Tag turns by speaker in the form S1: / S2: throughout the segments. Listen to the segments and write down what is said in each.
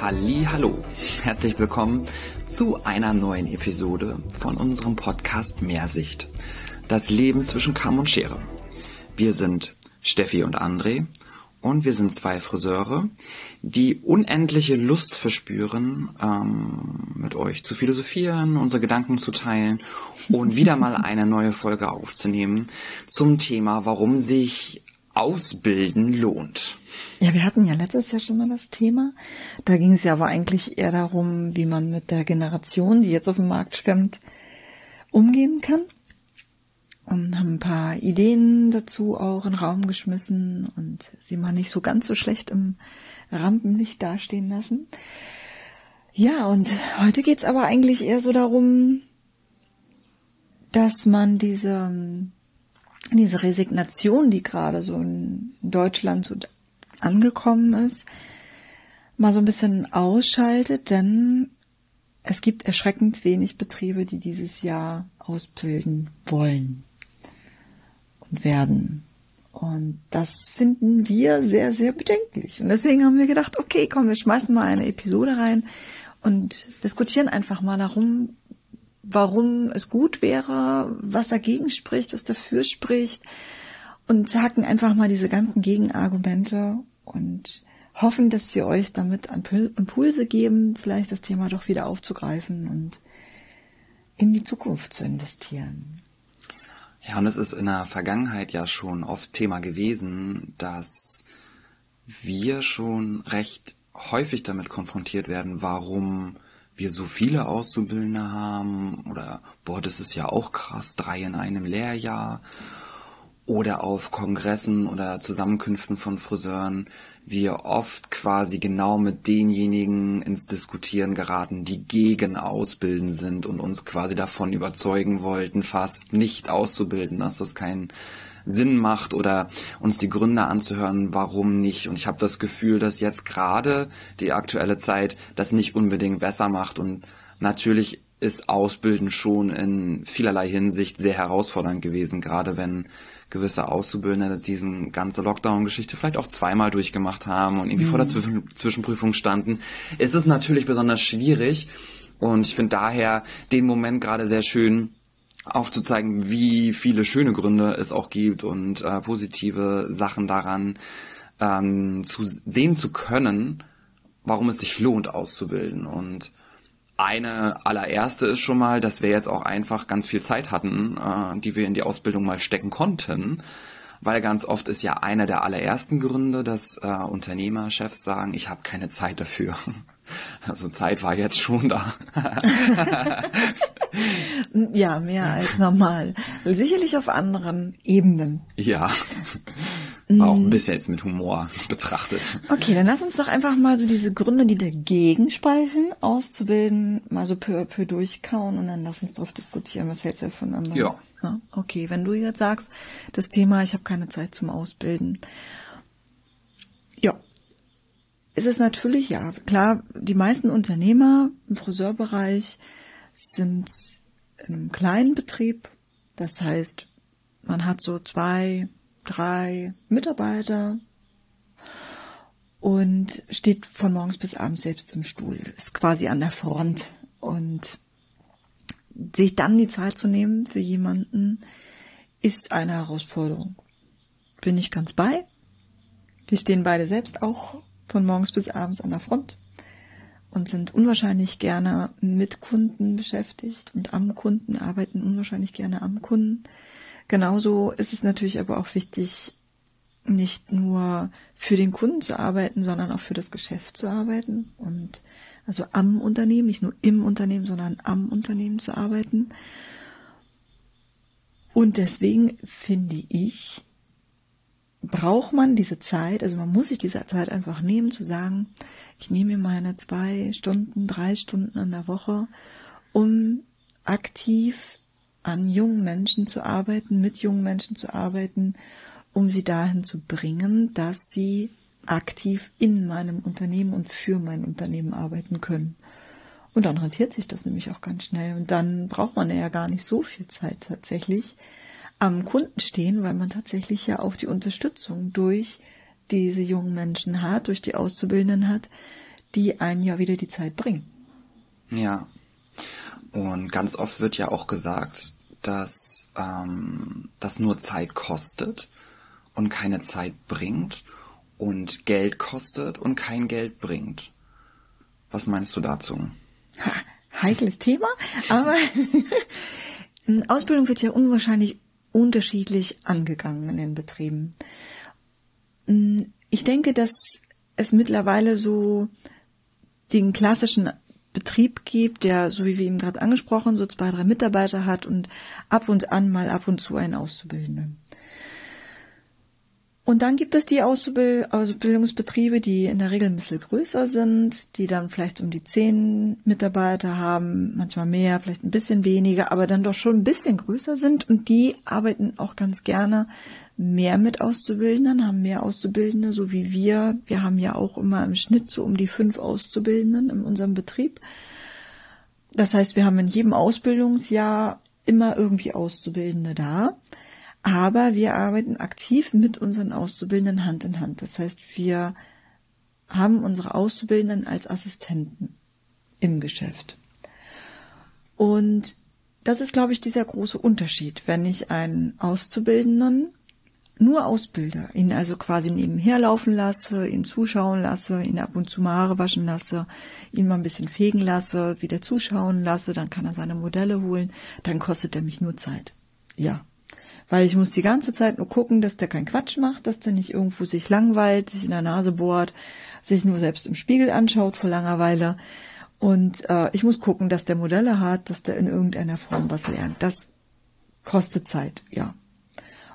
S1: Halli, hallo. Herzlich willkommen zu einer neuen Episode von unserem Podcast Mehrsicht. Das Leben zwischen Kamm und Schere. Wir sind Steffi und André und wir sind zwei Friseure, die unendliche Lust verspüren, ähm, mit euch zu philosophieren, unsere Gedanken zu teilen und wieder mal eine neue Folge aufzunehmen zum Thema, warum sich Ausbilden lohnt.
S2: Ja, wir hatten ja letztes Jahr schon mal das Thema. Da ging es ja aber eigentlich eher darum, wie man mit der Generation, die jetzt auf dem Markt schwemmt, umgehen kann. Und haben ein paar Ideen dazu auch in den Raum geschmissen und sie mal nicht so ganz so schlecht im Rampenlicht dastehen lassen. Ja, und heute geht's aber eigentlich eher so darum, dass man diese, diese Resignation, die gerade so in Deutschland so angekommen ist, mal so ein bisschen ausschaltet, denn es gibt erschreckend wenig Betriebe, die dieses Jahr ausbilden wollen und werden. Und das finden wir sehr, sehr bedenklich. Und deswegen haben wir gedacht, okay, komm, wir schmeißen mal eine Episode rein und diskutieren einfach mal darum, warum es gut wäre, was dagegen spricht, was dafür spricht und hacken einfach mal diese ganzen Gegenargumente und hoffen, dass wir euch damit Impulse geben, vielleicht das Thema doch wieder aufzugreifen und in die Zukunft zu investieren.
S1: Ja, und es ist in der Vergangenheit ja schon oft Thema gewesen, dass wir schon recht häufig damit konfrontiert werden, warum wir so viele Auszubildende haben oder boah, das ist ja auch krass, drei in einem Lehrjahr oder auf Kongressen oder Zusammenkünften von Friseuren wir oft quasi genau mit denjenigen ins Diskutieren geraten, die gegen Ausbilden sind und uns quasi davon überzeugen wollten, fast nicht auszubilden, dass das keinen Sinn macht oder uns die Gründe anzuhören, warum nicht. Und ich habe das Gefühl, dass jetzt gerade die aktuelle Zeit das nicht unbedingt besser macht und natürlich ist Ausbilden schon in vielerlei Hinsicht sehr herausfordernd gewesen, gerade wenn gewisse Auszubildende diesen ganze Lockdown-Geschichte vielleicht auch zweimal durchgemacht haben und irgendwie mhm. vor der mhm. Zwischen Zwischenprüfung standen, ist es natürlich besonders schwierig. Und ich finde daher den Moment gerade sehr schön, aufzuzeigen, wie viele schöne Gründe es auch gibt und äh, positive Sachen daran ähm, zu sehen zu können, warum es sich lohnt auszubilden. Und eine allererste ist schon mal, dass wir jetzt auch einfach ganz viel Zeit hatten, äh, die wir in die Ausbildung mal stecken konnten. Weil ganz oft ist ja einer der allerersten Gründe, dass äh, Unternehmerchefs sagen, ich habe keine Zeit dafür. Also Zeit war jetzt schon da.
S2: ja, mehr als normal. Sicherlich auf anderen Ebenen.
S1: Ja. War auch ein bisschen jetzt mit Humor betrachtet.
S2: Okay, dann lass uns doch einfach mal so diese Gründe, die dagegen sprechen, auszubilden, mal so peu à peu durchkauen und dann lass uns drauf diskutieren. Was hältst du voneinander?
S1: Ja.
S2: ja. Okay, wenn du jetzt sagst, das Thema, ich habe keine Zeit zum Ausbilden. Ja. Es ist natürlich, ja, klar, die meisten Unternehmer im Friseurbereich sind in einem kleinen Betrieb. Das heißt, man hat so zwei, drei Mitarbeiter und steht von morgens bis abends selbst im Stuhl, ist quasi an der Front und sich dann die Zeit zu nehmen für jemanden ist eine Herausforderung. Bin ich ganz bei. Wir stehen beide selbst auch von morgens bis abends an der Front und sind unwahrscheinlich gerne mit Kunden beschäftigt und am Kunden, arbeiten unwahrscheinlich gerne am Kunden. Genauso ist es natürlich aber auch wichtig, nicht nur für den Kunden zu arbeiten, sondern auch für das Geschäft zu arbeiten und also am Unternehmen, nicht nur im Unternehmen, sondern am Unternehmen zu arbeiten. Und deswegen finde ich, braucht man diese Zeit, also man muss sich diese Zeit einfach nehmen, zu sagen, ich nehme mir meine zwei Stunden, drei Stunden in der Woche, um aktiv an jungen Menschen zu arbeiten, mit jungen Menschen zu arbeiten, um sie dahin zu bringen, dass sie aktiv in meinem Unternehmen und für mein Unternehmen arbeiten können. Und dann rentiert sich das nämlich auch ganz schnell. Und dann braucht man ja gar nicht so viel Zeit tatsächlich am Kunden stehen, weil man tatsächlich ja auch die Unterstützung durch diese jungen Menschen hat, durch die Auszubildenden hat, die einen ja wieder die Zeit bringen.
S1: Ja. Und ganz oft wird ja auch gesagt, dass ähm, das nur Zeit kostet und keine Zeit bringt und Geld kostet und kein Geld bringt. Was meinst du dazu?
S2: Ha, heikles Thema, aber Ausbildung wird ja unwahrscheinlich unterschiedlich angegangen in den Betrieben. Ich denke, dass es mittlerweile so den klassischen Betrieb gibt, der, so wie wir eben gerade angesprochen, so zwei, drei Mitarbeiter hat und ab und an mal ab und zu einen Auszubildenden. Und dann gibt es die Ausbildungsbetriebe, die in der Regel ein bisschen größer sind, die dann vielleicht um die zehn Mitarbeiter haben, manchmal mehr, vielleicht ein bisschen weniger, aber dann doch schon ein bisschen größer sind und die arbeiten auch ganz gerne mehr mit Auszubildenden, haben mehr Auszubildende, so wie wir. Wir haben ja auch immer im Schnitt so um die fünf Auszubildenden in unserem Betrieb. Das heißt, wir haben in jedem Ausbildungsjahr immer irgendwie Auszubildende da. Aber wir arbeiten aktiv mit unseren Auszubildenden Hand in Hand. Das heißt, wir haben unsere Auszubildenden als Assistenten im Geschäft. Und das ist, glaube ich, dieser große Unterschied. Wenn ich einen Auszubildenden nur ausbilde, ihn also quasi nebenher laufen lasse, ihn zuschauen lasse, ihn ab und zu mal Haare waschen lasse, ihn mal ein bisschen fegen lasse, wieder zuschauen lasse, dann kann er seine Modelle holen, dann kostet er mich nur Zeit. Ja, weil ich muss die ganze Zeit nur gucken, dass der keinen Quatsch macht, dass der nicht irgendwo sich langweilt, sich in der Nase bohrt, sich nur selbst im Spiegel anschaut vor Langeweile. Und äh, ich muss gucken, dass der Modelle hat, dass der in irgendeiner Form was lernt. Das kostet Zeit, ja.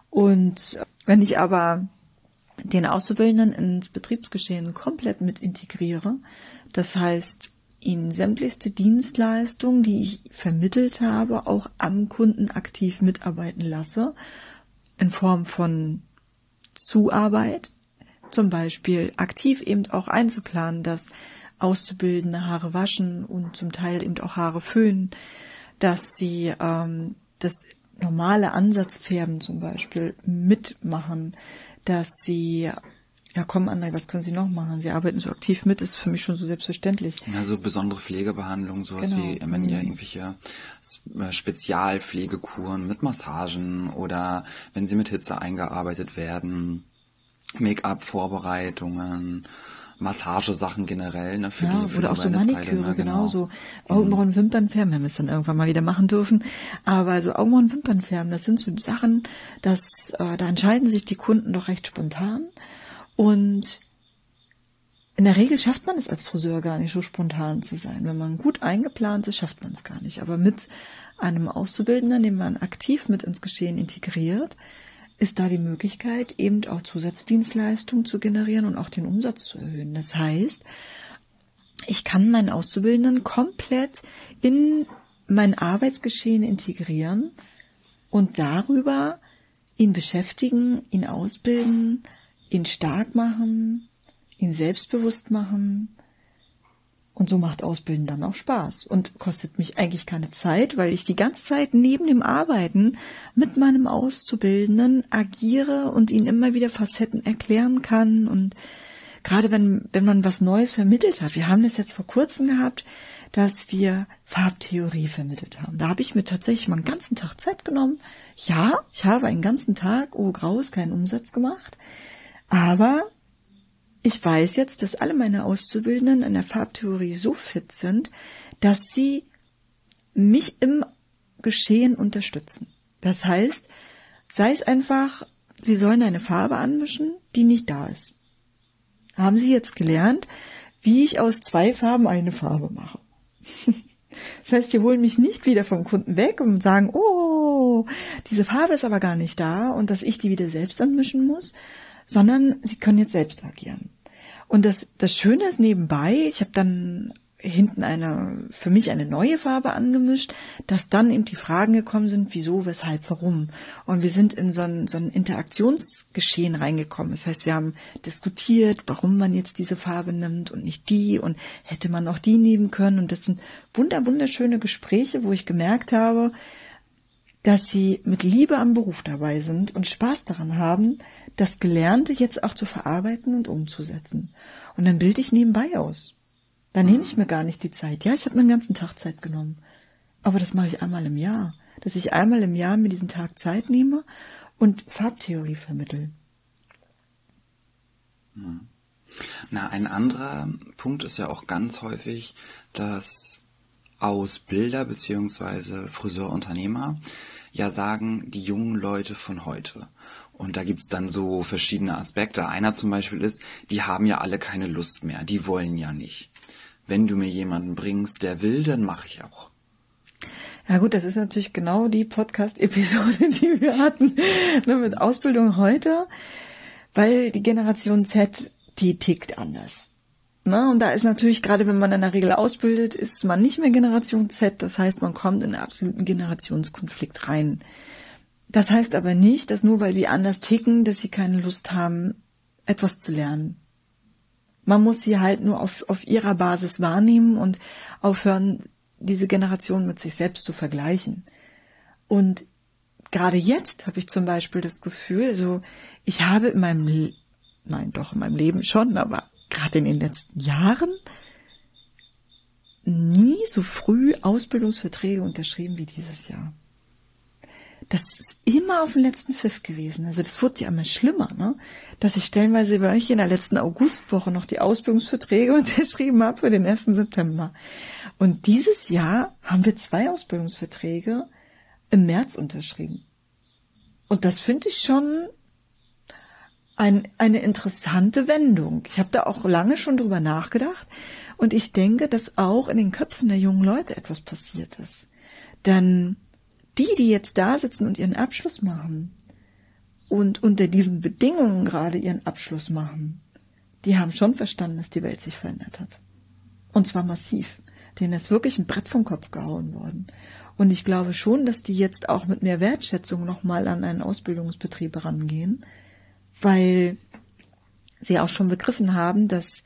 S2: Und wenn ich aber den Auszubildenden ins Betriebsgeschehen komplett mit integriere, das heißt, ihnen sämtlichste Dienstleistungen, die ich vermittelt habe, auch am Kunden aktiv mitarbeiten lasse, in Form von Zuarbeit, zum Beispiel aktiv eben auch einzuplanen, dass Auszubildende Haare waschen und zum Teil eben auch Haare föhnen, dass sie ähm, das normale Ansatzfärben zum Beispiel mitmachen, dass sie ja, komm, André, was können Sie noch machen? Sie arbeiten so aktiv mit, ist für mich schon so selbstverständlich.
S1: Ja, so besondere Pflegebehandlungen, sowas genau. wie, wenn ja mhm. irgendwelche äh, Spezialpflegekuren mit Massagen oder wenn sie mit Hitze eingearbeitet werden, Make-up-Vorbereitungen, Massagesachen generell, ne,
S2: für ja, die für oder auch so Maniküre, ne, genau. so Augenbrauen, mhm. Wimpernfärben, wenn wir es dann irgendwann mal wieder machen dürfen. Aber so Augenbrauen, Wimpernfärben, das sind so Sachen, dass äh, da entscheiden sich die Kunden doch recht spontan. Und in der Regel schafft man es als Friseur gar nicht so spontan zu sein. Wenn man gut eingeplant ist, schafft man es gar nicht. Aber mit einem Auszubildenden, den man aktiv mit ins Geschehen integriert, ist da die Möglichkeit, eben auch Zusatzdienstleistungen zu generieren und auch den Umsatz zu erhöhen. Das heißt, ich kann meinen Auszubildenden komplett in mein Arbeitsgeschehen integrieren und darüber ihn beschäftigen, ihn ausbilden, ihn stark machen, ihn selbstbewusst machen. Und so macht Ausbilden dann auch Spaß und kostet mich eigentlich keine Zeit, weil ich die ganze Zeit neben dem Arbeiten mit meinem Auszubildenden agiere und ihn immer wieder Facetten erklären kann. Und gerade wenn, wenn man was Neues vermittelt hat, wir haben das jetzt vor kurzem gehabt, dass wir Farbtheorie vermittelt haben. Da habe ich mir tatsächlich mal einen ganzen Tag Zeit genommen. Ja, ich habe einen ganzen Tag, oh graus, keinen Umsatz gemacht. Aber ich weiß jetzt, dass alle meine Auszubildenden in der Farbtheorie so fit sind, dass sie mich im Geschehen unterstützen. Das heißt, sei es einfach, sie sollen eine Farbe anmischen, die nicht da ist. Haben sie jetzt gelernt, wie ich aus zwei Farben eine Farbe mache. Das heißt, die holen mich nicht wieder vom Kunden weg und sagen, oh, diese Farbe ist aber gar nicht da und dass ich die wieder selbst anmischen muss, sondern sie können jetzt selbst agieren. Und das, das Schöne ist nebenbei, ich habe dann hinten eine, für mich eine neue Farbe angemischt, dass dann eben die Fragen gekommen sind, wieso, weshalb, warum. Und wir sind in so ein, so ein Interaktionsgeschehen reingekommen. Das heißt, wir haben diskutiert, warum man jetzt diese Farbe nimmt und nicht die und hätte man auch die nehmen können. Und das sind wunder, wunderschöne Gespräche, wo ich gemerkt habe, dass sie mit Liebe am Beruf dabei sind und Spaß daran haben, das Gelernte jetzt auch zu verarbeiten und umzusetzen. Und dann bilde ich nebenbei aus. Da nehme ich mir gar nicht die Zeit. Ja, ich habe mir den ganzen Tag Zeit genommen. Aber das mache ich einmal im Jahr. Dass ich einmal im Jahr mir diesen Tag Zeit nehme und Farbtheorie vermittel.
S1: Hm. Na, ein anderer Punkt ist ja auch ganz häufig, dass Ausbilder bzw. Friseurunternehmer ja sagen, die jungen Leute von heute. Und da gibt's dann so verschiedene Aspekte. Einer zum Beispiel ist, die haben ja alle keine Lust mehr, die wollen ja nicht. Wenn du mir jemanden bringst, der will, dann mache ich auch.
S2: Ja gut, das ist natürlich genau die Podcast-Episode, die wir hatten ne, mit Ausbildung heute, weil die Generation Z, die tickt anders. Ne? Und da ist natürlich, gerade wenn man in der Regel ausbildet, ist man nicht mehr Generation Z. Das heißt, man kommt in einen absoluten Generationskonflikt rein. Das heißt aber nicht, dass nur weil sie anders ticken, dass sie keine Lust haben, etwas zu lernen. Man muss sie halt nur auf, auf ihrer Basis wahrnehmen und aufhören, diese Generation mit sich selbst zu vergleichen. Und gerade jetzt habe ich zum Beispiel das Gefühl, also ich habe in meinem, Le nein, doch in meinem Leben schon, aber gerade in den letzten Jahren nie so früh Ausbildungsverträge unterschrieben wie dieses Jahr. Das ist immer auf den letzten Pfiff gewesen. Also das wurde ja immer schlimmer, ne? Dass ich stellenweise bei euch in der letzten Augustwoche noch die Ausbildungsverträge unterschrieben habe für den 1. September. Und dieses Jahr haben wir zwei Ausbildungsverträge im März unterschrieben. Und das finde ich schon ein, eine interessante Wendung. Ich habe da auch lange schon drüber nachgedacht und ich denke, dass auch in den Köpfen der jungen Leute etwas passiert ist. Denn die, die jetzt da sitzen und ihren Abschluss machen und unter diesen Bedingungen gerade ihren Abschluss machen, die haben schon verstanden, dass die Welt sich verändert hat. Und zwar massiv. Denen ist wirklich ein Brett vom Kopf gehauen worden. Und ich glaube schon, dass die jetzt auch mit mehr Wertschätzung nochmal an einen Ausbildungsbetrieb rangehen weil sie auch schon begriffen haben, dass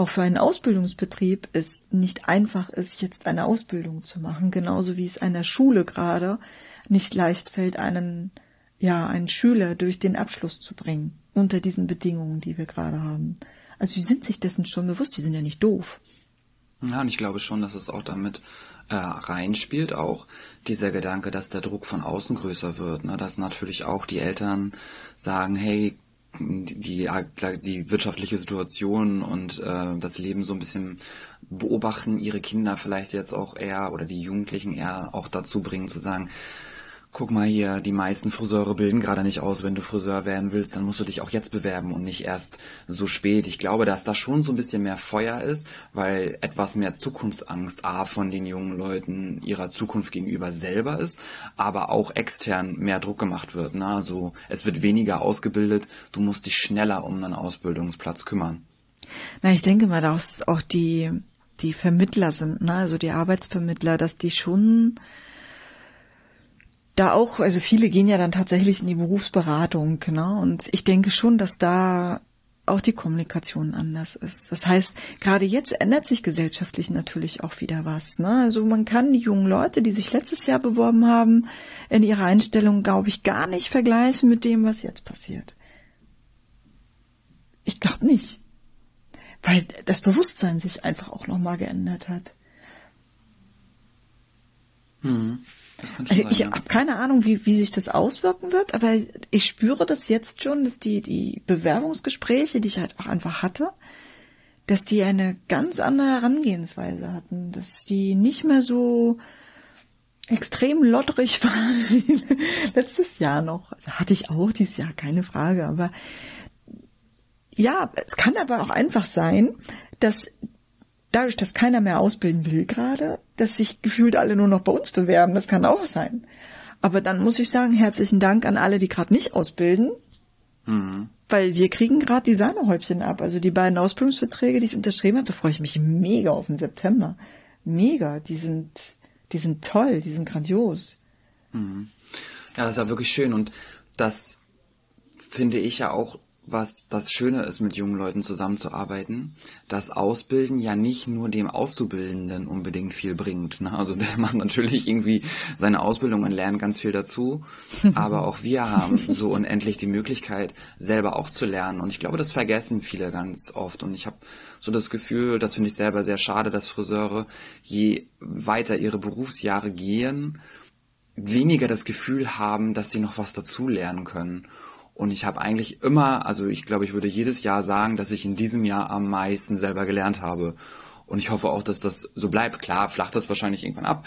S2: auch für einen Ausbildungsbetrieb es nicht einfach ist, jetzt eine Ausbildung zu machen, genauso wie es einer Schule gerade nicht leicht fällt, einen, ja, einen Schüler durch den Abschluss zu bringen, unter diesen Bedingungen, die wir gerade haben. Also sie sind sich dessen schon bewusst, die sind ja nicht doof.
S1: Ja, und ich glaube schon, dass es auch damit äh, reinspielt, auch dieser Gedanke, dass der Druck von außen größer wird. Ne? Dass natürlich auch die Eltern sagen, hey, die, die wirtschaftliche Situation und äh, das Leben so ein bisschen beobachten, ihre Kinder vielleicht jetzt auch eher oder die Jugendlichen eher auch dazu bringen zu sagen, guck mal hier, die meisten Friseure bilden gerade nicht aus. Wenn du Friseur werden willst, dann musst du dich auch jetzt bewerben und nicht erst so spät. Ich glaube, dass da schon so ein bisschen mehr Feuer ist, weil etwas mehr Zukunftsangst A von den jungen Leuten ihrer Zukunft gegenüber selber ist, aber auch extern mehr Druck gemacht wird. Ne? Also es wird weniger ausgebildet, du musst dich schneller um einen Ausbildungsplatz kümmern.
S2: Na, ich denke mal, dass auch die, die Vermittler sind, ne? also die Arbeitsvermittler, dass die schon da auch, also viele gehen ja dann tatsächlich in die Berufsberatung, ne? Und ich denke schon, dass da auch die Kommunikation anders ist. Das heißt, gerade jetzt ändert sich gesellschaftlich natürlich auch wieder was. Ne? Also man kann die jungen Leute, die sich letztes Jahr beworben haben, in ihrer Einstellung, glaube ich, gar nicht vergleichen mit dem, was jetzt passiert. Ich glaube nicht. Weil das Bewusstsein sich einfach auch nochmal geändert hat.
S1: Hm.
S2: Also ich habe keine Ahnung, wie, wie sich das auswirken wird, aber ich spüre das jetzt schon, dass die, die Bewerbungsgespräche, die ich halt auch einfach hatte, dass die eine ganz andere Herangehensweise hatten, dass die nicht mehr so extrem lotterig waren wie letztes Jahr noch. Also hatte ich auch dieses Jahr, keine Frage, aber ja, es kann aber auch einfach sein, dass dadurch, dass keiner mehr ausbilden will gerade, dass sich gefühlt alle nur noch bei uns bewerben. Das kann auch sein. Aber dann muss ich sagen, herzlichen Dank an alle, die gerade nicht ausbilden. Mhm. Weil wir kriegen gerade die Sahnehäubchen ab. Also die beiden Ausbildungsverträge, die ich unterschrieben habe, da freue ich mich mega auf den September. Mega. Die sind, die sind toll, die sind grandios.
S1: Mhm. Ja, das ist ja wirklich schön. Und das finde ich ja auch was das Schöne ist, mit jungen Leuten zusammenzuarbeiten, dass Ausbilden ja nicht nur dem Auszubildenden unbedingt viel bringt. Ne? Also der macht natürlich irgendwie seine Ausbildung und lernt ganz viel dazu, aber auch wir haben so unendlich die Möglichkeit, selber auch zu lernen. Und ich glaube, das vergessen viele ganz oft. Und ich habe so das Gefühl, das finde ich selber sehr schade, dass Friseure, je weiter ihre Berufsjahre gehen, weniger das Gefühl haben, dass sie noch was dazu lernen können. Und ich habe eigentlich immer, also ich glaube, ich würde jedes Jahr sagen, dass ich in diesem Jahr am meisten selber gelernt habe. Und ich hoffe auch, dass das so bleibt. Klar, flacht das wahrscheinlich irgendwann ab,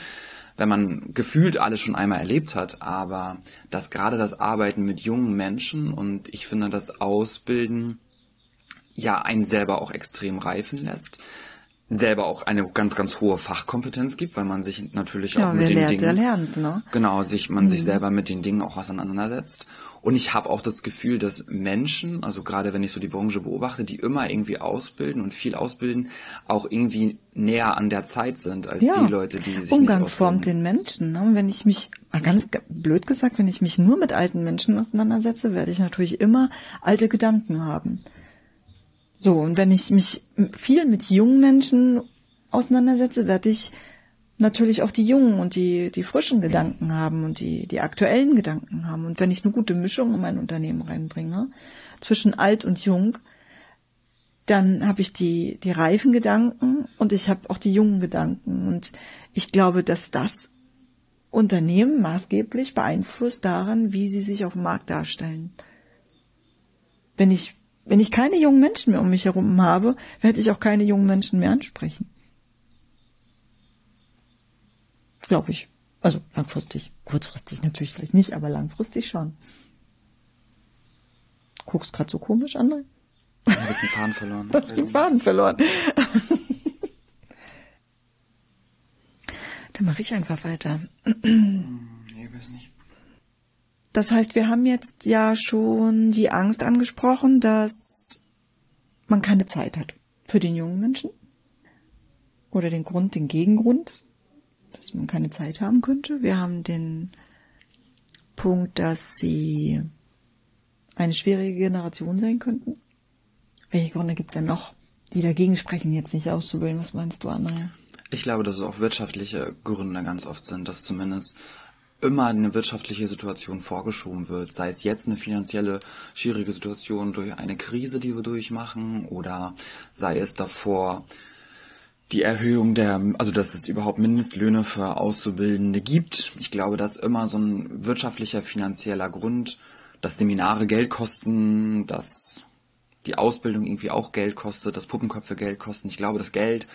S1: wenn man gefühlt alles schon einmal erlebt hat. Aber dass gerade das Arbeiten mit jungen Menschen und ich finde das Ausbilden ja einen selber auch extrem reifen lässt selber auch eine ganz, ganz hohe Fachkompetenz gibt, weil man sich natürlich ja, auch mit den lernt, Dingen,
S2: lernt, ne?
S1: genau, sich man mhm. sich selber mit den Dingen auch auseinandersetzt. Und ich habe auch das Gefühl, dass Menschen, also gerade wenn ich so die Branche beobachte, die immer irgendwie ausbilden und viel ausbilden, auch irgendwie näher an der Zeit sind als ja. die Leute, die sich
S2: Umgang nicht formt den Menschen. Ne? Wenn ich mich, ganz blöd gesagt, wenn ich mich nur mit alten Menschen auseinandersetze, werde ich natürlich immer alte Gedanken haben. So, und wenn ich mich viel mit jungen Menschen auseinandersetze, werde ich natürlich auch die jungen und die, die frischen Gedanken haben und die, die aktuellen Gedanken haben. Und wenn ich eine gute Mischung in mein Unternehmen reinbringe, zwischen alt und jung, dann habe ich die, die reifen Gedanken und ich habe auch die jungen Gedanken. Und ich glaube, dass das Unternehmen maßgeblich beeinflusst daran, wie sie sich auf dem Markt darstellen. Wenn ich wenn ich keine jungen Menschen mehr um mich herum habe, werde ich auch keine jungen Menschen mehr ansprechen. Glaube ich. Also langfristig. Kurzfristig natürlich vielleicht nicht, aber langfristig schon. Guckst grad so komisch, André?
S1: Du hast den Faden verloren.
S2: Du hast den Faden verloren. Dann mache ich einfach weiter. nee, weiß nicht. Das heißt, wir haben jetzt ja schon die Angst angesprochen, dass man keine Zeit hat für den jungen Menschen. Oder den Grund, den Gegengrund, dass man keine Zeit haben könnte. Wir haben den Punkt, dass sie eine schwierige Generation sein könnten. Welche Gründe gibt es denn noch, die dagegen sprechen, jetzt nicht auszubilden? Was meinst du, Andrea?
S1: Ich glaube, dass es auch wirtschaftliche Gründe ganz oft sind, dass zumindest immer eine wirtschaftliche Situation vorgeschoben wird, sei es jetzt eine finanzielle schwierige Situation durch eine Krise, die wir durchmachen, oder sei es davor die Erhöhung der, also dass es überhaupt Mindestlöhne für Auszubildende gibt. Ich glaube, dass immer so ein wirtschaftlicher, finanzieller Grund, dass Seminare Geld kosten, dass die Ausbildung irgendwie auch Geld kostet, dass Puppenköpfe Geld kosten. Ich glaube, dass Geld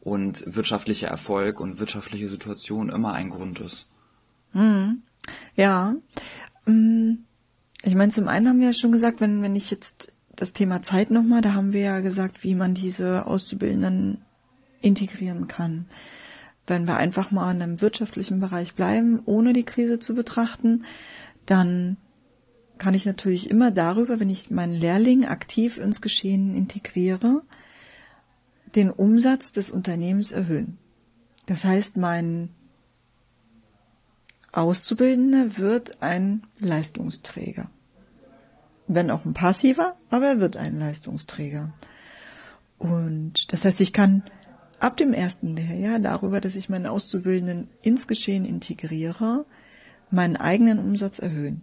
S1: und wirtschaftlicher Erfolg und wirtschaftliche Situation immer ein Grund ist.
S2: Mhm. Ja. Mm, ich meine, zum einen haben wir ja schon gesagt, wenn, wenn ich jetzt das Thema Zeit nochmal, da haben wir ja gesagt, wie man diese Auszubildenden integrieren kann. Wenn wir einfach mal in einem wirtschaftlichen Bereich bleiben, ohne die Krise zu betrachten, dann kann ich natürlich immer darüber, wenn ich meinen Lehrling aktiv ins Geschehen integriere, den Umsatz des Unternehmens erhöhen. Das heißt, mein Auszubildende wird ein Leistungsträger. Wenn auch ein passiver, aber er wird ein Leistungsträger. Und das heißt, ich kann ab dem ersten Lehrjahr darüber, dass ich meinen Auszubildenden ins Geschehen integriere, meinen eigenen Umsatz erhöhen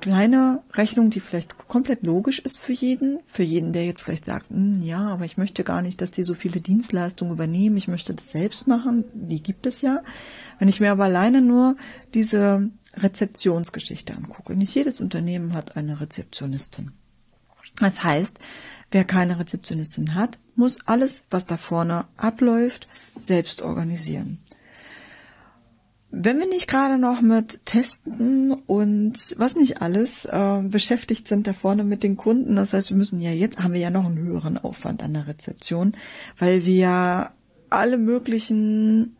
S2: kleine Rechnung, die vielleicht komplett logisch ist für jeden, für jeden, der jetzt vielleicht sagt, hm, ja, aber ich möchte gar nicht, dass die so viele Dienstleistungen übernehmen, ich möchte das selbst machen, die gibt es ja. Wenn ich mir aber alleine nur diese Rezeptionsgeschichte angucke, nicht jedes Unternehmen hat eine Rezeptionistin. Das heißt, wer keine Rezeptionistin hat, muss alles, was da vorne abläuft, selbst organisieren. Wenn wir nicht gerade noch mit Testen und was nicht alles äh, beschäftigt sind da vorne mit den Kunden, das heißt, wir müssen ja jetzt, haben wir ja noch einen höheren Aufwand an der Rezeption, weil wir alle möglichen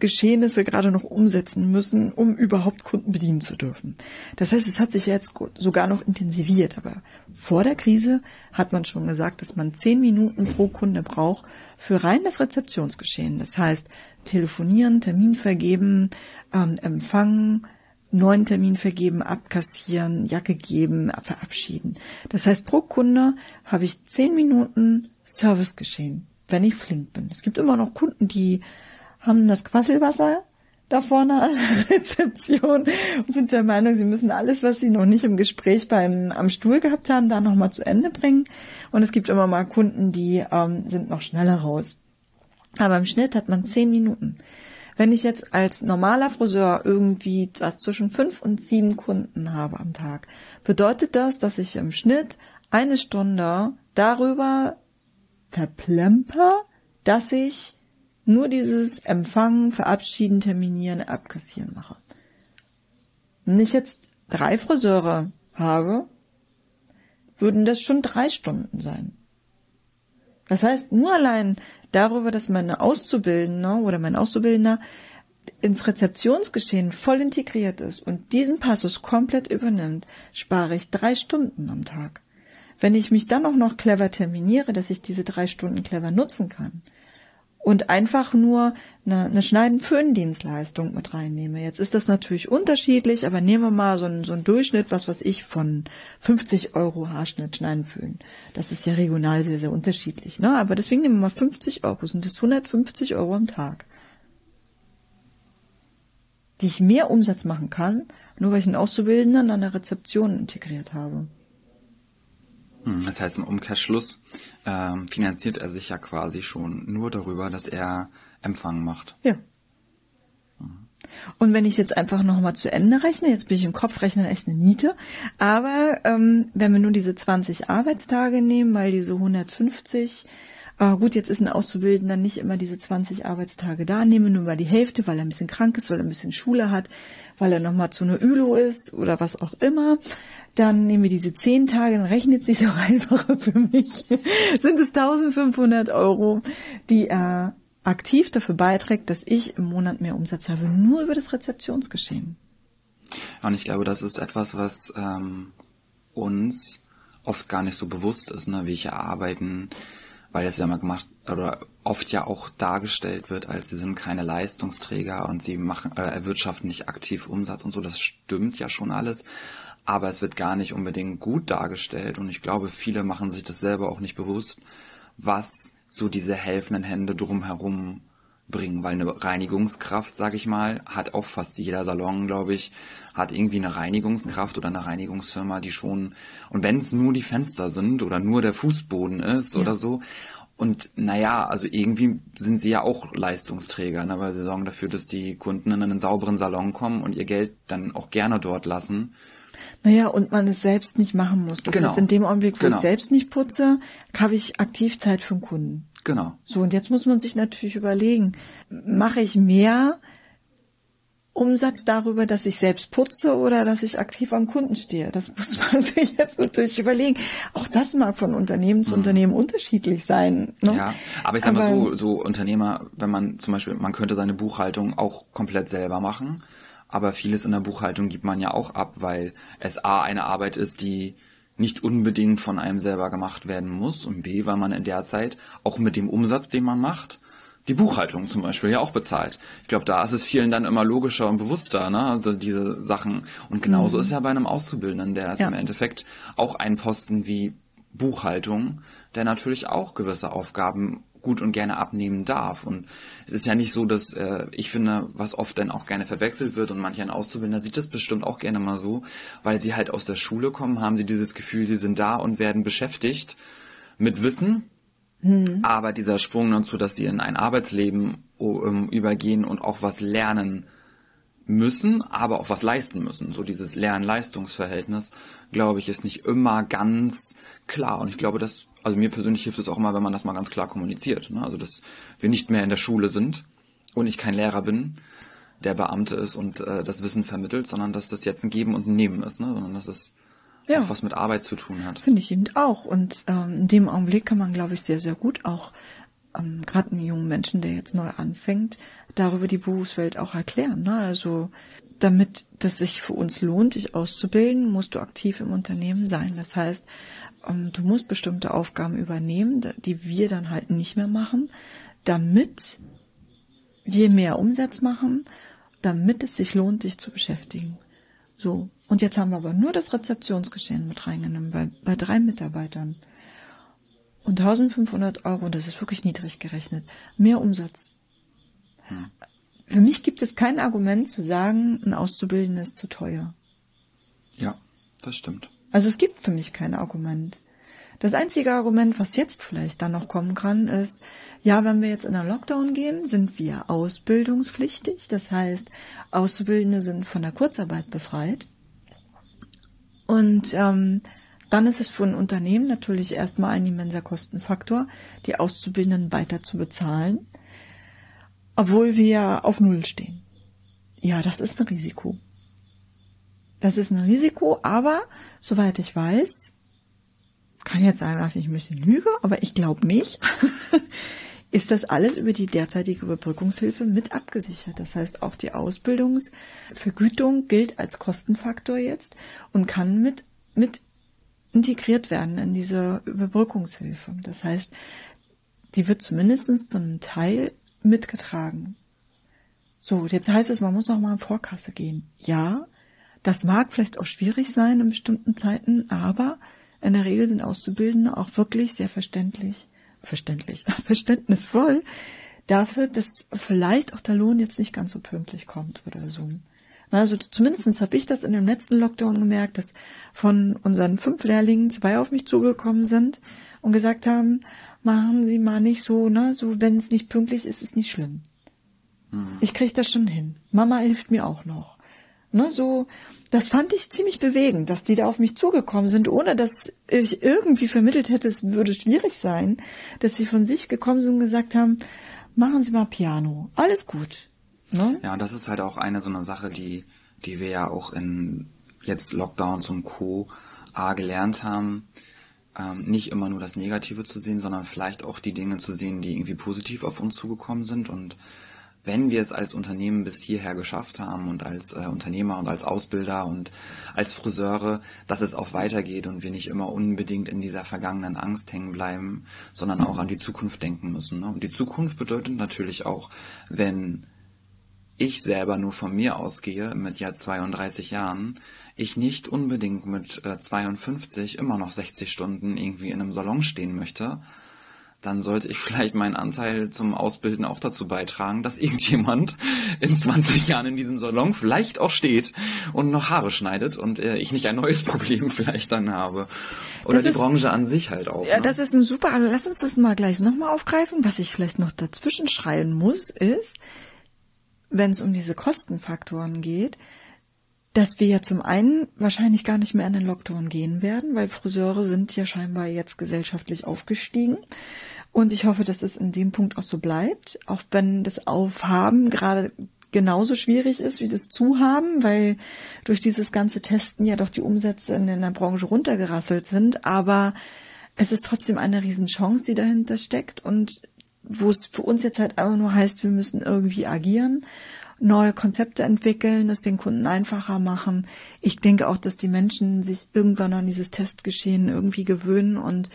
S2: Geschehnisse gerade noch umsetzen müssen, um überhaupt Kunden bedienen zu dürfen. Das heißt, es hat sich jetzt sogar noch intensiviert, aber vor der Krise hat man schon gesagt, dass man zehn Minuten pro Kunde braucht für rein das Rezeptionsgeschehen. Das heißt, telefonieren, Termin vergeben, ähm, empfangen, neuen Termin vergeben, abkassieren, Jacke geben, verabschieden. Das heißt, pro Kunde habe ich zehn Minuten Service geschehen, wenn ich flink bin. Es gibt immer noch Kunden, die haben das Quasselwasser da vorne an der Rezeption und sind der Meinung, sie müssen alles, was sie noch nicht im Gespräch beim am Stuhl gehabt haben, da nochmal zu Ende bringen. Und es gibt immer mal Kunden, die ähm, sind noch schneller raus. Aber im Schnitt hat man zehn Minuten. Wenn ich jetzt als normaler Friseur irgendwie was zwischen fünf und sieben Kunden habe am Tag, bedeutet das, dass ich im Schnitt eine Stunde darüber verplemper, dass ich nur dieses Empfangen, Verabschieden, Terminieren, Abkassieren mache. Wenn ich jetzt drei Friseure habe, würden das schon drei Stunden sein. Das heißt, nur allein darüber, dass meine Auszubildende oder mein Auszubildender ins Rezeptionsgeschehen voll integriert ist und diesen Passus komplett übernimmt, spare ich drei Stunden am Tag. Wenn ich mich dann auch noch clever terminiere, dass ich diese drei Stunden clever nutzen kann, und einfach nur eine, eine Schneiden-Föhn-Dienstleistung mit reinnehme. Jetzt ist das natürlich unterschiedlich, aber nehmen wir mal so einen, so einen Durchschnitt, was weiß ich, von 50 Euro Haarschnitt, Schneiden, Föhn. Das ist ja regional sehr, sehr unterschiedlich. Ne? Aber deswegen nehmen wir mal 50 Euro, sind das 150 Euro am Tag. Die ich mehr Umsatz machen kann, nur weil ich einen Auszubildenden an der Rezeption integriert habe.
S1: Das heißt, im Umkehrschluss ähm, finanziert er sich ja quasi schon nur darüber, dass er Empfang macht.
S2: Ja. Und wenn ich jetzt einfach nochmal zu Ende rechne, jetzt bin ich im Kopfrechnen echt eine Niete, aber ähm, wenn wir nur diese 20 Arbeitstage nehmen, weil diese 150, äh, gut, jetzt ist ein Auszubildender nicht immer diese 20 Arbeitstage da, nehme nur mal die Hälfte, weil er ein bisschen krank ist, weil er ein bisschen Schule hat, weil er nochmal zu einer Ülo ist oder was auch immer, dann nehmen wir diese zehn Tage, dann rechnet sich auch einfacher für mich. Sind es 1500 Euro, die er aktiv dafür beiträgt, dass ich im Monat mehr Umsatz habe, nur über das Rezeptionsgeschehen.
S1: Und ich glaube, das ist etwas, was ähm, uns oft gar nicht so bewusst ist, ne, wie ich arbeiten, weil es ja mal gemacht oder oft ja auch dargestellt wird, als sie sind keine Leistungsträger und sie machen äh, erwirtschaften nicht aktiv Umsatz und so. Das stimmt ja schon alles aber es wird gar nicht unbedingt gut dargestellt und ich glaube, viele machen sich das selber auch nicht bewusst, was so diese helfenden Hände drumherum bringen, weil eine Reinigungskraft, sag ich mal, hat auch fast jeder Salon, glaube ich, hat irgendwie eine Reinigungskraft oder eine Reinigungsfirma, die schon, und wenn es nur die Fenster sind oder nur der Fußboden ist ja. oder so, und naja, also irgendwie sind sie ja auch Leistungsträger, ne, weil sie sorgen dafür, dass die Kunden in einen sauberen Salon kommen und ihr Geld dann auch gerne dort lassen.
S2: Naja, und man es selbst nicht machen muss. Das genau. heißt, in dem Augenblick, wo genau. ich selbst nicht putze, habe ich aktiv Zeit für den Kunden.
S1: Genau.
S2: So, und jetzt muss man sich natürlich überlegen, mache ich mehr Umsatz darüber, dass ich selbst putze oder dass ich aktiv am Kunden stehe? Das muss man sich jetzt natürlich überlegen. Auch das mag von Unternehmen zu mhm. Unternehmen unterschiedlich sein.
S1: Ne? Ja, aber ich sag mal so, so Unternehmer, wenn man zum Beispiel, man könnte seine Buchhaltung auch komplett selber machen aber vieles in der Buchhaltung gibt man ja auch ab, weil es A eine Arbeit ist, die nicht unbedingt von einem selber gemacht werden muss und B, weil man in der Zeit auch mit dem Umsatz, den man macht, die Buchhaltung zum Beispiel ja auch bezahlt. Ich glaube, da ist es vielen dann immer logischer und bewusster, ne, also diese Sachen. Und genauso mhm. ist ja bei einem Auszubildenden, der ist ja. im Endeffekt auch ein Posten wie Buchhaltung, der natürlich auch gewisse Aufgaben gut und gerne abnehmen darf. Und es ist ja nicht so, dass äh, ich finde, was oft dann auch gerne verwechselt wird und manch ein Auszubildender sieht das bestimmt auch gerne mal so, weil sie halt aus der Schule kommen, haben sie dieses Gefühl, sie sind da und werden beschäftigt mit Wissen. Mhm. Aber dieser Sprung dazu, dass sie in ein Arbeitsleben um, übergehen und auch was lernen müssen, aber auch was leisten müssen. So dieses Lern-Leistungsverhältnis, glaube ich, ist nicht immer ganz klar. Und ich glaube, das also mir persönlich hilft es auch immer, wenn man das mal ganz klar kommuniziert. Ne? Also dass wir nicht mehr in der Schule sind und ich kein Lehrer bin, der Beamte ist und äh, das Wissen vermittelt, sondern dass das jetzt ein Geben und ein Nehmen ist, ne? sondern dass es ja. auch was mit Arbeit zu tun hat.
S2: Finde ich eben auch. Und ähm, in dem Augenblick kann man, glaube ich, sehr, sehr gut auch ähm, gerade einem jungen Menschen, der jetzt neu anfängt, darüber die Berufswelt auch erklären. Ne? Also damit das sich für uns lohnt, dich auszubilden, musst du aktiv im Unternehmen sein. Das heißt, du musst bestimmte Aufgaben übernehmen, die wir dann halt nicht mehr machen, damit wir mehr Umsatz machen, damit es sich lohnt, dich zu beschäftigen. So. Und jetzt haben wir aber nur das Rezeptionsgeschehen mit reingenommen bei, bei drei Mitarbeitern. Und 1500 Euro, und das ist wirklich niedrig gerechnet, mehr Umsatz. Hm. Für mich gibt es kein Argument zu sagen, ein Auszubildender ist zu teuer.
S1: Ja, das stimmt.
S2: Also es gibt für mich kein Argument. Das einzige Argument, was jetzt vielleicht dann noch kommen kann, ist, ja, wenn wir jetzt in einen Lockdown gehen, sind wir ausbildungspflichtig. Das heißt, Auszubildende sind von der Kurzarbeit befreit. Und ähm, dann ist es für ein Unternehmen natürlich erstmal ein immenser Kostenfaktor, die Auszubildenden weiter zu bezahlen, obwohl wir auf Null stehen. Ja, das ist ein Risiko. Das ist ein Risiko, aber soweit ich weiß, kann jetzt sein, dass ich ein bisschen lüge, aber ich glaube nicht, ist das alles über die derzeitige Überbrückungshilfe mit abgesichert. Das heißt, auch die Ausbildungsvergütung gilt als Kostenfaktor jetzt und kann mit, mit integriert werden in diese Überbrückungshilfe. Das heißt, die wird zumindest zu einem Teil mitgetragen. So, jetzt heißt es, man muss noch mal in Vorkasse gehen. Ja, das mag vielleicht auch schwierig sein in bestimmten Zeiten, aber in der Regel sind Auszubildende auch wirklich sehr verständlich, verständlich, verständnisvoll dafür, dass vielleicht auch der Lohn jetzt nicht ganz so pünktlich kommt oder so. Also zumindest habe ich das in dem letzten Lockdown gemerkt, dass von unseren fünf Lehrlingen zwei auf mich zugekommen sind und gesagt haben, machen Sie mal nicht so, ne, so wenn es nicht pünktlich ist, ist nicht schlimm. Mhm. Ich kriege das schon hin. Mama hilft mir auch noch. Ne, so, das fand ich ziemlich bewegend, dass die da auf mich zugekommen sind, ohne dass ich irgendwie vermittelt hätte, es würde schwierig sein, dass sie von sich gekommen sind und gesagt haben, machen Sie mal Piano, alles gut.
S1: Ne? Ja, und das ist halt auch eine so eine Sache, die, die wir ja auch in jetzt Lockdowns und Co. A gelernt haben, ähm, nicht immer nur das Negative zu sehen, sondern vielleicht auch die Dinge zu sehen, die irgendwie positiv auf uns zugekommen sind und wenn wir es als Unternehmen bis hierher geschafft haben und als äh, Unternehmer und als Ausbilder und als Friseure, dass es auch weitergeht und wir nicht immer unbedingt in dieser vergangenen Angst hängen bleiben, sondern auch an die Zukunft denken müssen. Ne? Und die Zukunft bedeutet natürlich auch, wenn ich selber nur von mir ausgehe, mit ja 32 Jahren, ich nicht unbedingt mit äh, 52 immer noch 60 Stunden irgendwie in einem Salon stehen möchte, dann sollte ich vielleicht meinen Anteil zum Ausbilden auch dazu beitragen, dass irgendjemand in 20 Jahren in diesem Salon vielleicht auch steht und noch Haare schneidet und äh, ich nicht ein neues Problem vielleicht dann habe. Oder das die ist, Branche an sich halt auch.
S2: Ja, ne? das ist ein super, aber lass uns das mal gleich nochmal aufgreifen. Was ich vielleicht noch dazwischen schreien muss, ist, wenn es um diese Kostenfaktoren geht, dass wir ja zum einen wahrscheinlich gar nicht mehr in den Lockdown gehen werden, weil Friseure sind ja scheinbar jetzt gesellschaftlich aufgestiegen. Und ich hoffe, dass es in dem Punkt auch so bleibt, auch wenn das Aufhaben gerade genauso schwierig ist wie das Zuhaben, weil durch dieses ganze Testen ja doch die Umsätze in der Branche runtergerasselt sind. Aber es ist trotzdem eine Riesenchance, die dahinter steckt und wo es für uns jetzt halt einfach nur heißt, wir müssen irgendwie agieren neue Konzepte entwickeln, es den Kunden einfacher machen. Ich denke auch, dass die Menschen sich irgendwann an dieses Testgeschehen irgendwie gewöhnen und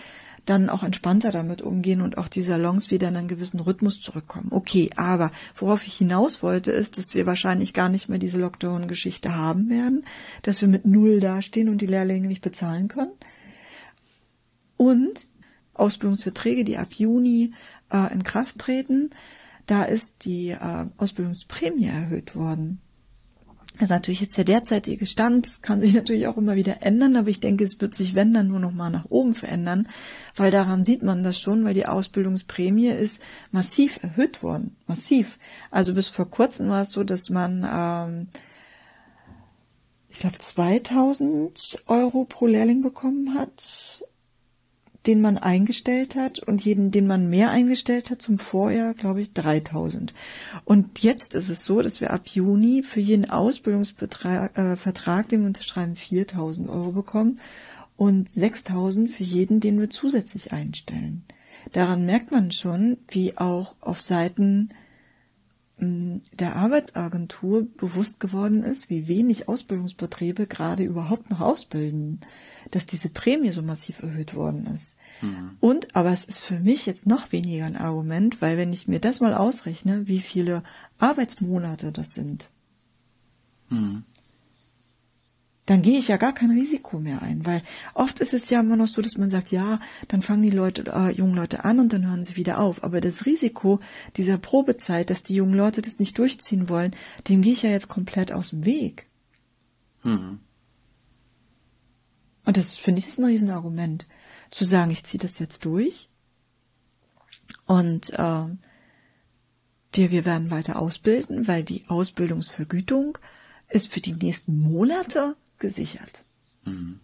S2: dann auch entspannter damit umgehen und auch die Salons wieder in einen gewissen Rhythmus zurückkommen. Okay, aber worauf ich hinaus wollte, ist, dass wir wahrscheinlich gar nicht mehr diese Lockdown-Geschichte haben werden, dass wir mit Null dastehen und die Lehrlinge nicht bezahlen können. Und Ausbildungsverträge, die ab Juni äh, in Kraft treten, da ist die äh, Ausbildungsprämie erhöht worden. Das ist natürlich jetzt der derzeitige Stand, kann sich natürlich auch immer wieder ändern, aber ich denke, es wird sich, wenn dann, nur noch mal nach oben verändern, weil daran sieht man das schon, weil die Ausbildungsprämie ist massiv erhöht worden, massiv. Also bis vor kurzem war es so, dass man, ähm, ich glaube, 2000 Euro pro Lehrling bekommen hat den man eingestellt hat und jeden, den man mehr eingestellt hat zum Vorjahr, glaube ich, 3000. Und jetzt ist es so, dass wir ab Juni für jeden Ausbildungsvertrag, äh, den wir unterschreiben, 4000 Euro bekommen und 6000 für jeden, den wir zusätzlich einstellen. Daran merkt man schon, wie auch auf Seiten hm, der Arbeitsagentur bewusst geworden ist, wie wenig Ausbildungsbetriebe gerade überhaupt noch ausbilden dass diese Prämie so massiv erhöht worden ist. Mhm. Und, aber es ist für mich jetzt noch weniger ein Argument, weil wenn ich mir das mal ausrechne, wie viele Arbeitsmonate das sind, mhm. dann gehe ich ja gar kein Risiko mehr ein, weil oft ist es ja immer noch so, dass man sagt, ja, dann fangen die Leute, äh, jungen Leute an und dann hören sie wieder auf. Aber das Risiko dieser Probezeit, dass die jungen Leute das nicht durchziehen wollen, dem gehe ich ja jetzt komplett aus dem Weg. Mhm. Und das finde ich ist ein Riesenargument, zu sagen, ich ziehe das jetzt durch und äh, wir, wir werden weiter ausbilden, weil die Ausbildungsvergütung ist für die nächsten Monate gesichert. Mhm.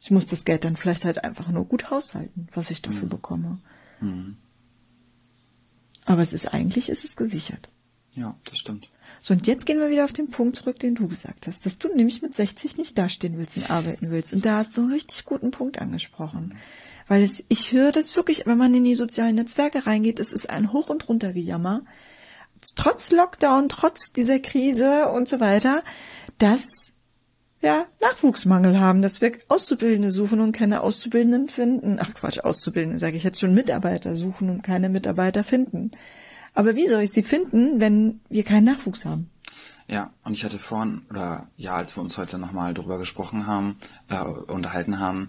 S2: Ich muss das Geld dann vielleicht halt einfach nur gut haushalten, was ich dafür mhm. bekomme. Mhm. Aber es ist eigentlich, ist es gesichert.
S1: Ja, das stimmt.
S2: So, und jetzt gehen wir wieder auf den Punkt zurück, den du gesagt hast, dass du nämlich mit 60 nicht dastehen willst und arbeiten willst. Und da hast du einen richtig guten Punkt angesprochen. Weil es, ich höre das wirklich, wenn man in die sozialen Netzwerke reingeht, es ist ein Hoch- und Runtergejammer. Trotz Lockdown, trotz dieser Krise und so weiter, dass ja, Nachwuchsmangel haben, dass wir Auszubildende suchen und keine Auszubildenden finden. Ach Quatsch, Auszubildende sage ich jetzt schon Mitarbeiter suchen und keine Mitarbeiter finden. Aber wie soll ich sie finden, wenn wir keinen Nachwuchs haben?
S1: Ja, und ich hatte vorhin, oder ja, als wir uns heute nochmal drüber gesprochen haben, äh, unterhalten haben,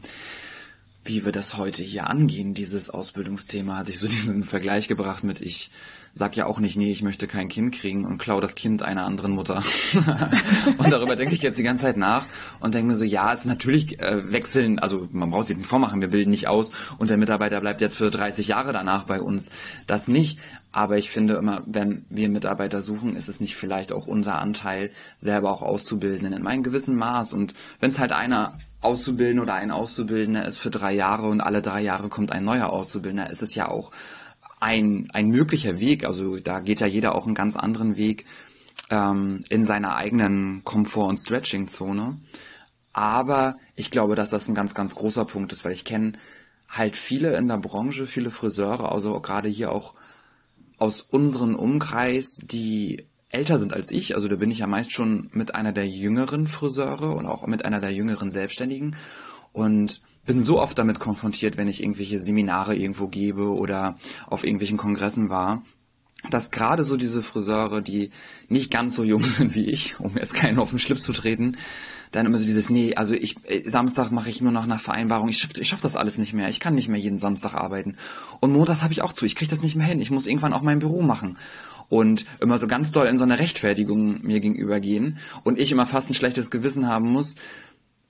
S1: wie wir das heute hier angehen, dieses Ausbildungsthema, hatte ich so diesen Vergleich gebracht mit ich sag ja auch nicht, nee, ich möchte kein Kind kriegen und klau das Kind einer anderen Mutter. und darüber denke ich jetzt die ganze Zeit nach und denke mir so, ja, es ist natürlich äh, wechseln, also man braucht sich nicht vormachen, wir bilden nicht aus und der Mitarbeiter bleibt jetzt für 30 Jahre danach bei uns. Das nicht. Aber ich finde immer, wenn wir Mitarbeiter suchen, ist es nicht vielleicht auch unser Anteil, selber auch auszubilden in einem gewissen Maß. Und wenn es halt einer Auszubildende oder ein Auszubildender ist für drei Jahre und alle drei Jahre kommt ein neuer Auszubildender, ist es ja auch ein, ein möglicher Weg, also da geht ja jeder auch einen ganz anderen Weg ähm, in seiner eigenen Komfort- und Stretching-Zone. Aber ich glaube, dass das ein ganz, ganz großer Punkt ist, weil ich kenne halt viele in der Branche, viele Friseure, also gerade hier auch aus unserem Umkreis, die älter sind als ich. Also da bin ich ja meist schon mit einer der jüngeren Friseure und auch mit einer der jüngeren Selbstständigen. Und bin so oft damit konfrontiert, wenn ich irgendwelche Seminare irgendwo gebe oder auf irgendwelchen Kongressen war, dass gerade so diese Friseure, die nicht ganz so jung sind wie ich, um jetzt keinen auf den Schlips zu treten, dann immer so dieses, nee, also ich, äh, Samstag mache ich nur noch nach Vereinbarung, ich schaff, ich schaff das alles nicht mehr, ich kann nicht mehr jeden Samstag arbeiten. Und montags habe ich auch zu, ich kriege das nicht mehr hin, ich muss irgendwann auch mein Büro machen. Und immer so ganz doll in so eine Rechtfertigung mir gegenüber gehen und ich immer fast ein schlechtes Gewissen haben muss,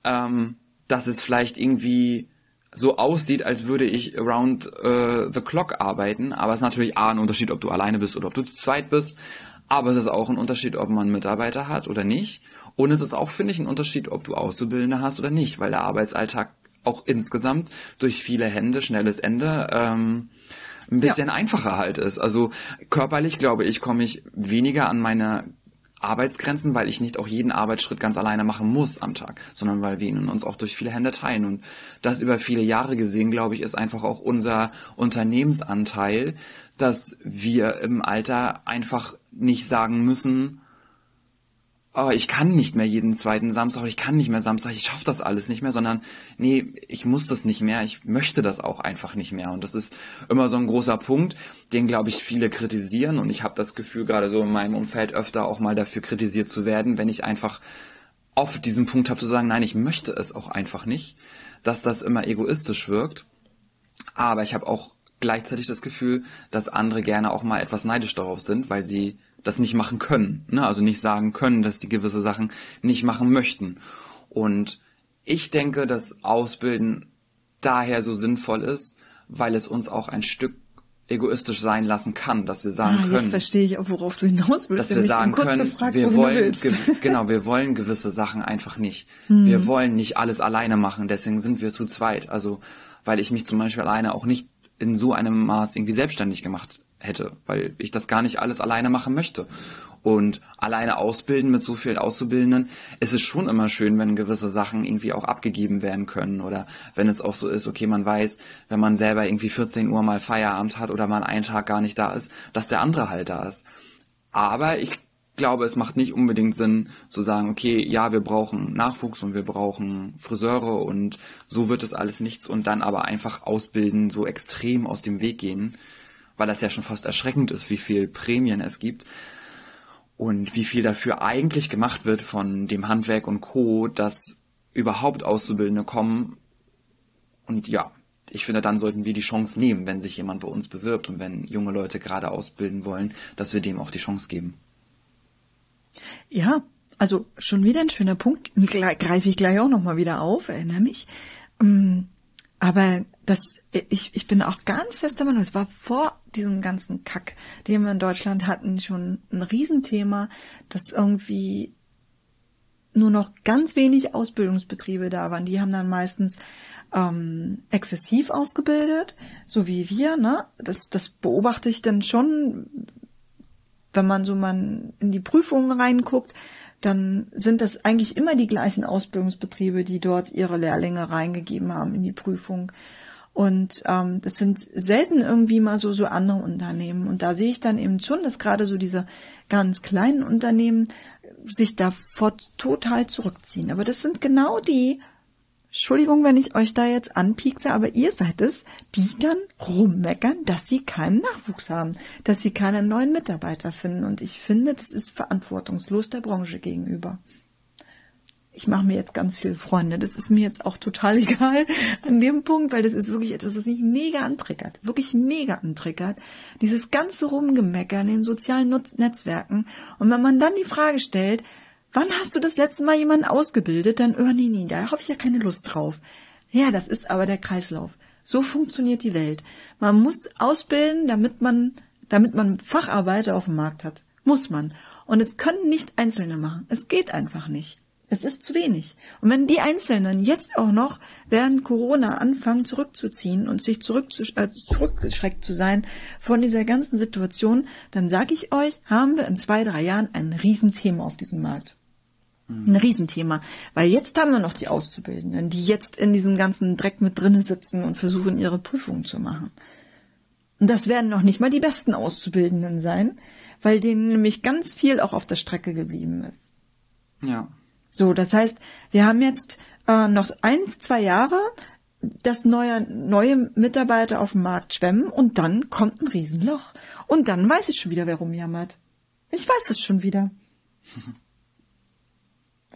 S1: ähm, dass es vielleicht irgendwie so aussieht, als würde ich around uh, the clock arbeiten. Aber es ist natürlich A, ein Unterschied, ob du alleine bist oder ob du zu zweit bist. Aber es ist auch ein Unterschied, ob man Mitarbeiter hat oder nicht. Und es ist auch, finde ich, ein Unterschied, ob du Auszubildende hast oder nicht, weil der Arbeitsalltag auch insgesamt durch viele Hände, schnelles Ende, ähm, ein bisschen ja. einfacher halt ist. Also körperlich, glaube ich, komme ich weniger an meine Arbeitsgrenzen, weil ich nicht auch jeden Arbeitsschritt ganz alleine machen muss am Tag, sondern weil wir ihn uns auch durch viele Hände teilen. Und das über viele Jahre gesehen, glaube ich, ist einfach auch unser Unternehmensanteil, dass wir im Alter einfach nicht sagen müssen, oh, ich kann nicht mehr jeden zweiten Samstag, ich kann nicht mehr Samstag, ich schaffe das alles nicht mehr, sondern nee, ich muss das nicht mehr, ich möchte das auch einfach nicht mehr. Und das ist immer so ein großer Punkt, den, glaube ich, viele kritisieren. Und ich habe das Gefühl, gerade so in meinem Umfeld öfter auch mal dafür kritisiert zu werden, wenn ich einfach auf diesen Punkt habe zu sagen, nein, ich möchte es auch einfach nicht, dass das immer egoistisch wirkt. Aber ich habe auch gleichzeitig das Gefühl, dass andere gerne auch mal etwas neidisch darauf sind, weil sie das nicht machen können. Ne? Also nicht sagen können, dass die gewisse Sachen nicht machen möchten. Und ich denke, dass Ausbilden daher so sinnvoll ist, weil es uns auch ein Stück egoistisch sein lassen kann, dass wir sagen ah, können. Jetzt
S2: verstehe ich auch, worauf du hinaus willst.
S1: Dass wir sagen können, gefragt, wir wollen, genau, wir wollen gewisse Sachen einfach nicht. Hm. Wir wollen nicht alles alleine machen, deswegen sind wir zu zweit. Also, weil ich mich zum Beispiel alleine auch nicht in so einem Maß irgendwie selbstständig gemacht hätte, weil ich das gar nicht alles alleine machen möchte. Und alleine ausbilden mit so vielen Auszubildenden, ist es schon immer schön, wenn gewisse Sachen irgendwie auch abgegeben werden können oder wenn es auch so ist, okay, man weiß, wenn man selber irgendwie 14 Uhr mal Feierabend hat oder mal einen Tag gar nicht da ist, dass der andere halt da ist. Aber ich glaube, es macht nicht unbedingt Sinn zu sagen, okay, ja, wir brauchen Nachwuchs und wir brauchen Friseure und so wird es alles nichts und dann aber einfach ausbilden, so extrem aus dem Weg gehen weil das ja schon fast erschreckend ist, wie viel Prämien es gibt. Und wie viel dafür eigentlich gemacht wird von dem Handwerk und Co., dass überhaupt Auszubildende kommen. Und ja, ich finde, dann sollten wir die Chance nehmen, wenn sich jemand bei uns bewirbt und wenn junge Leute gerade ausbilden wollen, dass wir dem auch die Chance geben.
S2: Ja, also schon wieder ein schöner Punkt. Greife ich gleich auch nochmal wieder auf, erinnere mich. Mm, aber das, ich, ich bin auch ganz fest der Meinung, es war vor diesem ganzen Kack, den wir in Deutschland hatten, schon ein Riesenthema, dass irgendwie nur noch ganz wenig Ausbildungsbetriebe da waren. Die haben dann meistens ähm, exzessiv ausgebildet, so wie wir. Ne? Das, das beobachte ich dann schon, wenn man so mal in die Prüfungen reinguckt, dann sind das eigentlich immer die gleichen Ausbildungsbetriebe, die dort ihre Lehrlinge reingegeben haben in die Prüfung. Und ähm, das sind selten irgendwie mal so so andere Unternehmen. Und da sehe ich dann eben schon, dass gerade so diese ganz kleinen Unternehmen sich davor total zurückziehen. Aber das sind genau die, Entschuldigung, wenn ich euch da jetzt anpiekse, aber ihr seid es, die dann rummeckern, dass sie keinen Nachwuchs haben, dass sie keinen neuen Mitarbeiter finden. Und ich finde, das ist verantwortungslos der Branche gegenüber. Ich mache mir jetzt ganz viele Freunde. Das ist mir jetzt auch total egal an dem Punkt, weil das ist wirklich etwas, was mich mega antriggert. Wirklich mega antriggert. Dieses ganze Rumgemeckern in den sozialen Netzwerken. Und wenn man dann die Frage stellt, Wann hast du das letzte Mal jemanden ausgebildet? Dann, oh nee, nee, da habe ich ja keine Lust drauf. Ja, das ist aber der Kreislauf. So funktioniert die Welt. Man muss ausbilden, damit man, damit man Facharbeiter auf dem Markt hat. Muss man. Und es können nicht Einzelne machen. Es geht einfach nicht. Es ist zu wenig. Und wenn die Einzelnen jetzt auch noch während Corona anfangen zurückzuziehen und sich zurückzu, äh, zurückgeschreckt zu sein von dieser ganzen Situation, dann sage ich euch, haben wir in zwei, drei Jahren ein Riesenthema auf diesem Markt. Ein Riesenthema. Weil jetzt haben wir noch die Auszubildenden, die jetzt in diesem ganzen Dreck mit drinnen sitzen und versuchen, ihre Prüfungen zu machen. Und das werden noch nicht mal die besten Auszubildenden sein, weil denen nämlich ganz viel auch auf der Strecke geblieben ist.
S1: Ja.
S2: So, das heißt, wir haben jetzt äh, noch ein, zwei Jahre, dass neue, neue Mitarbeiter auf dem Markt schwemmen und dann kommt ein Riesenloch. Und dann weiß ich schon wieder, wer rumjammert. Ich weiß es schon wieder.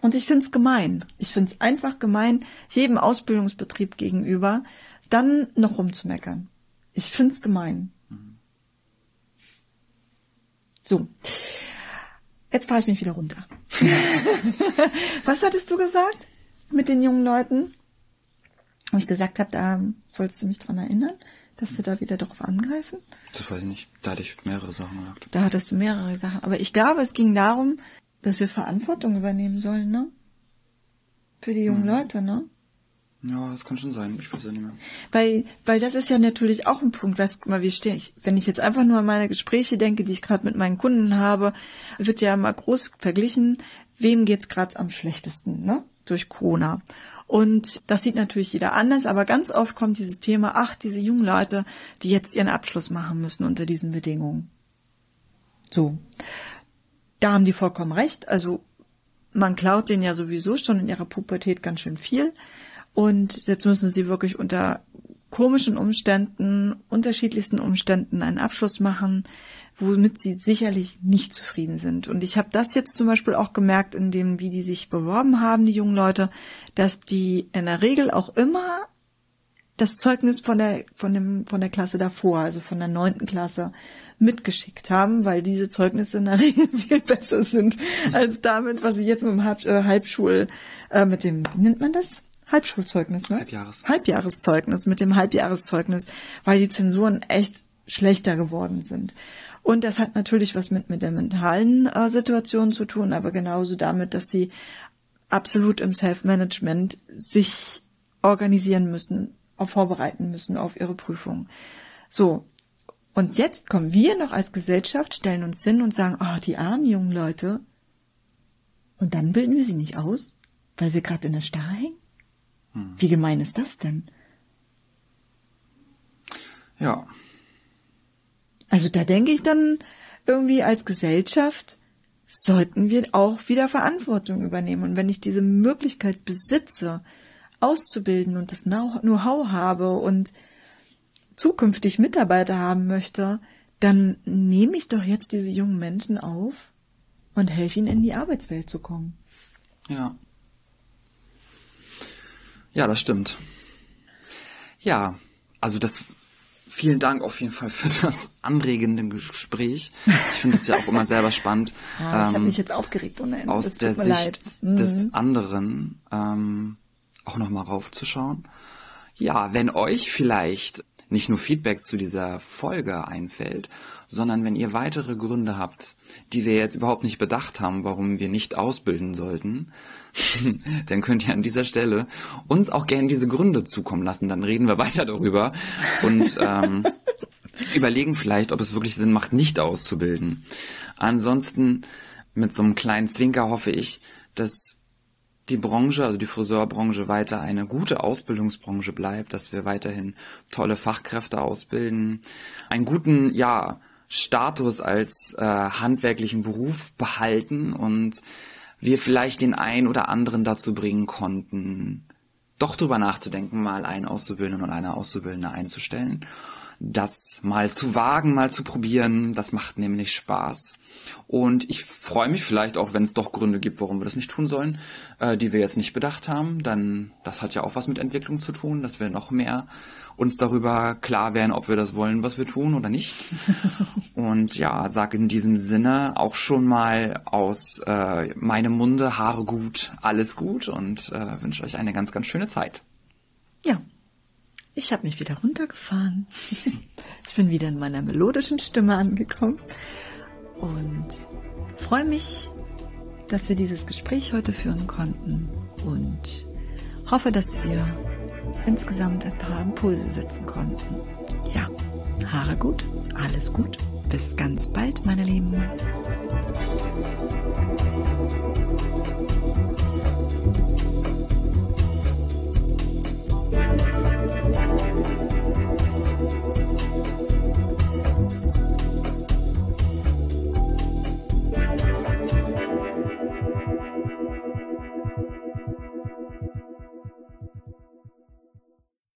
S2: Und ich find's gemein. Ich find's einfach gemein, jedem Ausbildungsbetrieb gegenüber dann noch rumzumeckern. Ich find's gemein. So. Jetzt fahre ich mich wieder runter. Was hattest du gesagt mit den jungen Leuten? Wo ich gesagt habe, da sollst du mich dran erinnern, dass wir da wieder darauf angreifen.
S1: Das weiß ich nicht. Da hatte ich mehrere Sachen gesagt.
S2: Da hattest du mehrere Sachen. Aber ich glaube, es ging darum, dass wir Verantwortung übernehmen sollen, ne? Für die jungen mhm. Leute, ne?
S1: Ja, das kann schon sein. Ich weiß ja nicht mehr.
S2: Weil, weil das ist ja natürlich auch ein Punkt, weißt du mal, wie stehe ich, wenn ich jetzt einfach nur an meine Gespräche denke, die ich gerade mit meinen Kunden habe, wird ja immer groß verglichen, wem geht's gerade am schlechtesten, ne? Durch Corona. Und das sieht natürlich jeder anders, aber ganz oft kommt dieses Thema, ach, diese jungen Leute, die jetzt ihren Abschluss machen müssen unter diesen Bedingungen. So. Da haben die vollkommen recht. Also man klaut denen ja sowieso schon in ihrer Pubertät ganz schön viel. Und jetzt müssen sie wirklich unter komischen Umständen, unterschiedlichsten Umständen einen Abschluss machen, womit sie sicherlich nicht zufrieden sind. Und ich habe das jetzt zum Beispiel auch gemerkt, in dem, wie die sich beworben haben, die jungen Leute, dass die in der Regel auch immer das Zeugnis von der, von dem, von der Klasse davor, also von der neunten Klasse, mitgeschickt haben, weil diese Zeugnisse in der Regel viel besser sind als damit, was sie jetzt mit dem äh, Halbschul, äh, mit dem, wie nennt man das? Halbschulzeugnis, ne?
S1: Halbjahres.
S2: Halbjahreszeugnis, mit dem Halbjahreszeugnis, weil die Zensuren echt schlechter geworden sind. Und das hat natürlich was mit, mit der mentalen äh, Situation zu tun, aber genauso damit, dass sie absolut im Self-Management sich organisieren müssen, vorbereiten müssen auf ihre Prüfung. So. Und jetzt kommen wir noch als Gesellschaft, stellen uns hin und sagen, oh, die armen jungen Leute. Und dann bilden wir sie nicht aus, weil wir gerade in der Starre hängen? Hm. Wie gemein ist das denn?
S1: Ja.
S2: Also da denke ich dann irgendwie als Gesellschaft sollten wir auch wieder Verantwortung übernehmen. Und wenn ich diese Möglichkeit besitze, auszubilden und das Know-how habe und zukünftig Mitarbeiter haben möchte, dann nehme ich doch jetzt diese jungen Menschen auf und helfe ihnen in die Arbeitswelt zu kommen.
S1: Ja. Ja, das stimmt. Ja, also das vielen Dank auf jeden Fall für das anregende Gespräch. Ich finde es ja auch immer selber spannend.
S2: Ja, ich ähm, habe mich jetzt aufgeregt ohne Ende.
S1: Aus der Sicht mhm. des anderen ähm, auch nochmal raufzuschauen. Ja, wenn euch vielleicht nicht nur Feedback zu dieser Folge einfällt, sondern wenn ihr weitere Gründe habt, die wir jetzt überhaupt nicht bedacht haben, warum wir nicht ausbilden sollten, dann könnt ihr an dieser Stelle uns auch gerne diese Gründe zukommen lassen. Dann reden wir weiter darüber und ähm, überlegen vielleicht, ob es wirklich Sinn macht, nicht auszubilden. Ansonsten mit so einem kleinen Zwinker hoffe ich, dass die Branche, also die Friseurbranche weiter eine gute Ausbildungsbranche bleibt, dass wir weiterhin tolle Fachkräfte ausbilden, einen guten, ja, Status als äh, handwerklichen Beruf behalten und wir vielleicht den einen oder anderen dazu bringen konnten, doch drüber nachzudenken, mal einen Auszubildenden und eine Auszubildende einzustellen. Das mal zu wagen, mal zu probieren, das macht nämlich Spaß. Und ich freue mich vielleicht auch, wenn es doch Gründe gibt, warum wir das nicht tun sollen, äh, die wir jetzt nicht bedacht haben. Dann, das hat ja auch was mit Entwicklung zu tun, dass wir noch mehr uns darüber klar werden, ob wir das wollen, was wir tun oder nicht. Und ja, sage in diesem Sinne auch schon mal aus äh, meinem Munde Haare gut, alles gut und äh, wünsche euch eine ganz, ganz schöne Zeit.
S2: Ja, ich habe mich wieder runtergefahren. ich bin wieder in meiner melodischen Stimme angekommen und freue mich, dass wir dieses Gespräch heute führen konnten und hoffe, dass wir insgesamt ein paar Impulse setzen konnten. Ja, Haare gut, alles gut. Bis ganz bald, meine Lieben. Musik